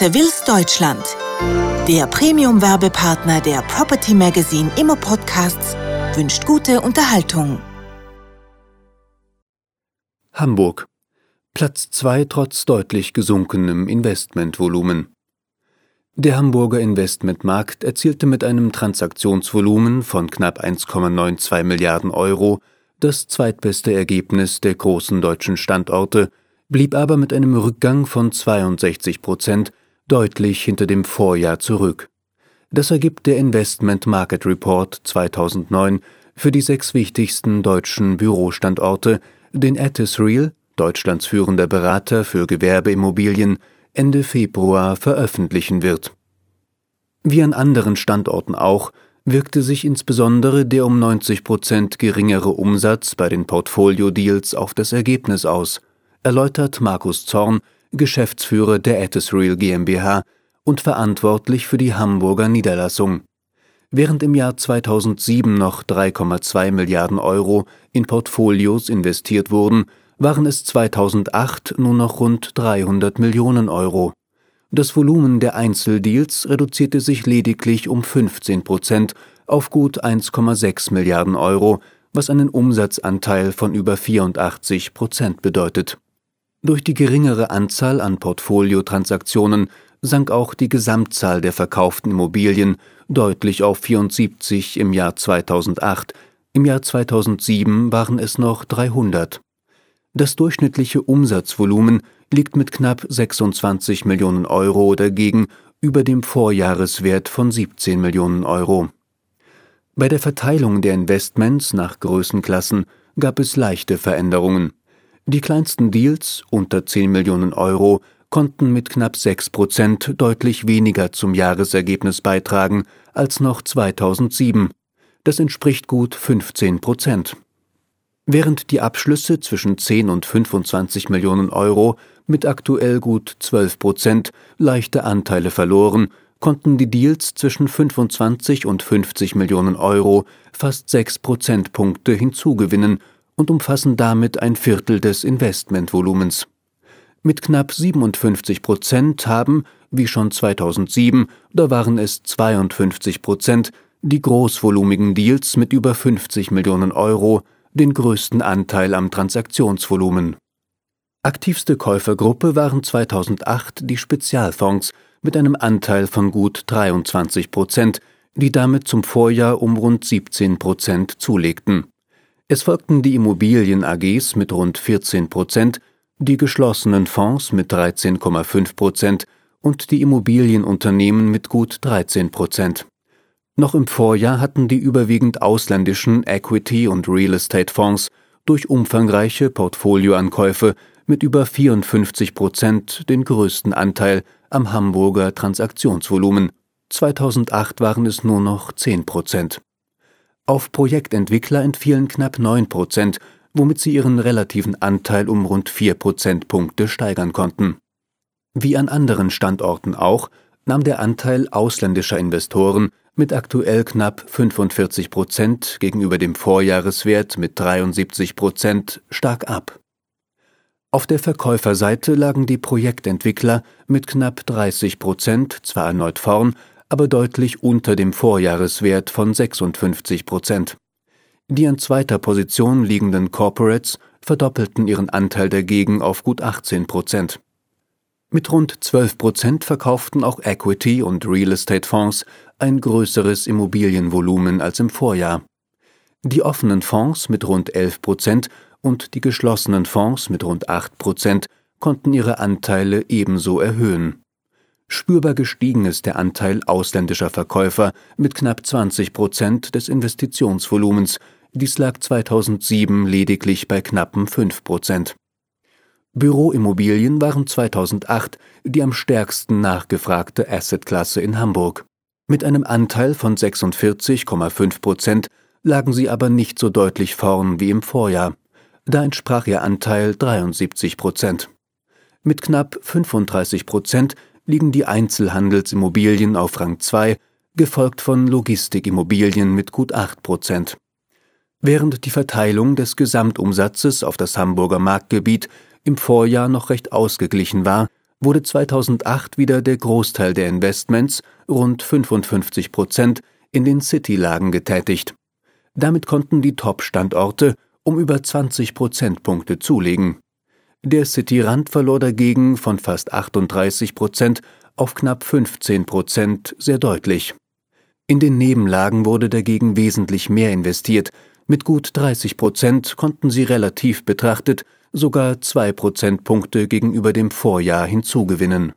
Sevilles Deutschland. Der Premium-Werbepartner der Property Magazine Immo Podcasts wünscht gute Unterhaltung. Hamburg. Platz 2 trotz deutlich gesunkenem Investmentvolumen. Der Hamburger Investmentmarkt erzielte mit einem Transaktionsvolumen von knapp 1,92 Milliarden Euro das zweitbeste Ergebnis der großen deutschen Standorte, blieb aber mit einem Rückgang von 62 Prozent deutlich hinter dem Vorjahr zurück. Das ergibt der Investment Market Report 2009 für die sechs wichtigsten deutschen Bürostandorte, den Real, Deutschlands führender Berater für Gewerbeimmobilien, Ende Februar veröffentlichen wird. Wie an anderen Standorten auch, wirkte sich insbesondere der um 90 Prozent geringere Umsatz bei den Portfolio-Deals auf das Ergebnis aus, erläutert Markus Zorn, Geschäftsführer der Real GmbH und verantwortlich für die Hamburger Niederlassung. Während im Jahr 2007 noch 3,2 Milliarden Euro in Portfolios investiert wurden, waren es 2008 nur noch rund 300 Millionen Euro. Das Volumen der Einzeldeals reduzierte sich lediglich um 15 Prozent auf gut 1,6 Milliarden Euro, was einen Umsatzanteil von über 84 Prozent bedeutet. Durch die geringere Anzahl an Portfoliotransaktionen sank auch die Gesamtzahl der verkauften Immobilien deutlich auf 74 im Jahr 2008, im Jahr 2007 waren es noch 300. Das durchschnittliche Umsatzvolumen liegt mit knapp 26 Millionen Euro dagegen über dem Vorjahreswert von 17 Millionen Euro. Bei der Verteilung der Investments nach Größenklassen gab es leichte Veränderungen. Die kleinsten Deals unter 10 Millionen Euro konnten mit knapp 6 Prozent deutlich weniger zum Jahresergebnis beitragen als noch 2007. Das entspricht gut 15 Prozent. Während die Abschlüsse zwischen 10 und 25 Millionen Euro mit aktuell gut 12 Prozent leichte Anteile verloren, konnten die Deals zwischen 25 und 50 Millionen Euro fast 6 Prozentpunkte hinzugewinnen und umfassen damit ein Viertel des Investmentvolumens. Mit knapp 57 Prozent haben, wie schon 2007, da waren es 52 Prozent, die großvolumigen Deals mit über 50 Millionen Euro den größten Anteil am Transaktionsvolumen. Aktivste Käufergruppe waren 2008 die Spezialfonds mit einem Anteil von gut 23 Prozent, die damit zum Vorjahr um rund 17 Prozent zulegten. Es folgten die Immobilien AGs mit rund 14 Prozent, die geschlossenen Fonds mit 13,5 Prozent und die Immobilienunternehmen mit gut 13 Prozent. Noch im Vorjahr hatten die überwiegend ausländischen Equity- und Real Estate-Fonds durch umfangreiche Portfolioankäufe mit über 54 Prozent den größten Anteil am Hamburger Transaktionsvolumen. 2008 waren es nur noch 10 Prozent. Auf Projektentwickler entfielen knapp 9 Prozent, womit sie ihren relativen Anteil um rund 4 Prozentpunkte steigern konnten. Wie an anderen Standorten auch, nahm der Anteil ausländischer Investoren mit aktuell knapp 45 Prozent gegenüber dem Vorjahreswert mit 73 Prozent stark ab. Auf der Verkäuferseite lagen die Projektentwickler mit knapp 30 Prozent zwar erneut vorn, aber deutlich unter dem Vorjahreswert von 56 Prozent. Die an zweiter Position liegenden Corporates verdoppelten ihren Anteil dagegen auf gut 18 Prozent. Mit rund 12 Prozent verkauften auch Equity- und Real Estate-Fonds ein größeres Immobilienvolumen als im Vorjahr. Die offenen Fonds mit rund 11 Prozent und die geschlossenen Fonds mit rund 8 Prozent konnten ihre Anteile ebenso erhöhen. Spürbar gestiegen ist der Anteil ausländischer Verkäufer mit knapp 20 Prozent des Investitionsvolumens. Dies lag 2007 lediglich bei knappen 5 Prozent. Büroimmobilien waren 2008 die am stärksten nachgefragte Assetklasse in Hamburg. Mit einem Anteil von 46,5 Prozent lagen sie aber nicht so deutlich vorn wie im Vorjahr. Da entsprach ihr Anteil 73 Prozent. Mit knapp 35 Prozent liegen die Einzelhandelsimmobilien auf Rang 2, gefolgt von Logistikimmobilien mit gut 8 Prozent. Während die Verteilung des Gesamtumsatzes auf das Hamburger Marktgebiet im Vorjahr noch recht ausgeglichen war, wurde 2008 wieder der Großteil der Investments, rund 55 Prozent, in den City-Lagen getätigt. Damit konnten die Top-Standorte um über 20 Prozentpunkte zulegen. Der City-Rand verlor dagegen von fast 38 Prozent auf knapp 15 Prozent sehr deutlich. In den Nebenlagen wurde dagegen wesentlich mehr investiert. Mit gut 30 Prozent konnten sie relativ betrachtet sogar zwei Prozentpunkte gegenüber dem Vorjahr hinzugewinnen.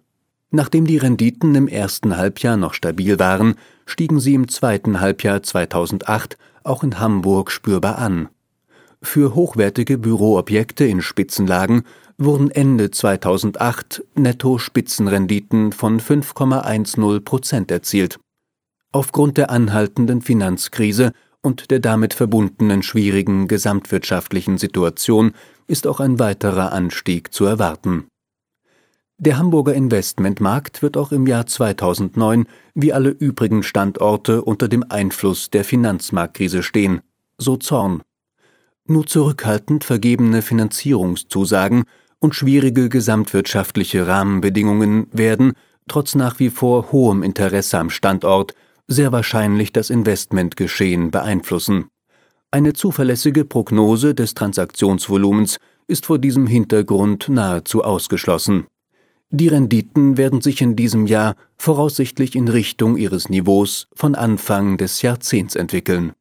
Nachdem die Renditen im ersten Halbjahr noch stabil waren, stiegen sie im zweiten Halbjahr 2008 auch in Hamburg spürbar an. Für hochwertige Büroobjekte in Spitzenlagen wurden Ende 2008 Netto-Spitzenrenditen von 5,10 Prozent erzielt. Aufgrund der anhaltenden Finanzkrise und der damit verbundenen schwierigen gesamtwirtschaftlichen Situation ist auch ein weiterer Anstieg zu erwarten. Der Hamburger Investmentmarkt wird auch im Jahr 2009 wie alle übrigen Standorte unter dem Einfluss der Finanzmarktkrise stehen, so Zorn. Nur zurückhaltend vergebene Finanzierungszusagen und schwierige gesamtwirtschaftliche Rahmenbedingungen werden, trotz nach wie vor hohem Interesse am Standort, sehr wahrscheinlich das Investmentgeschehen beeinflussen. Eine zuverlässige Prognose des Transaktionsvolumens ist vor diesem Hintergrund nahezu ausgeschlossen. Die Renditen werden sich in diesem Jahr voraussichtlich in Richtung ihres Niveaus von Anfang des Jahrzehnts entwickeln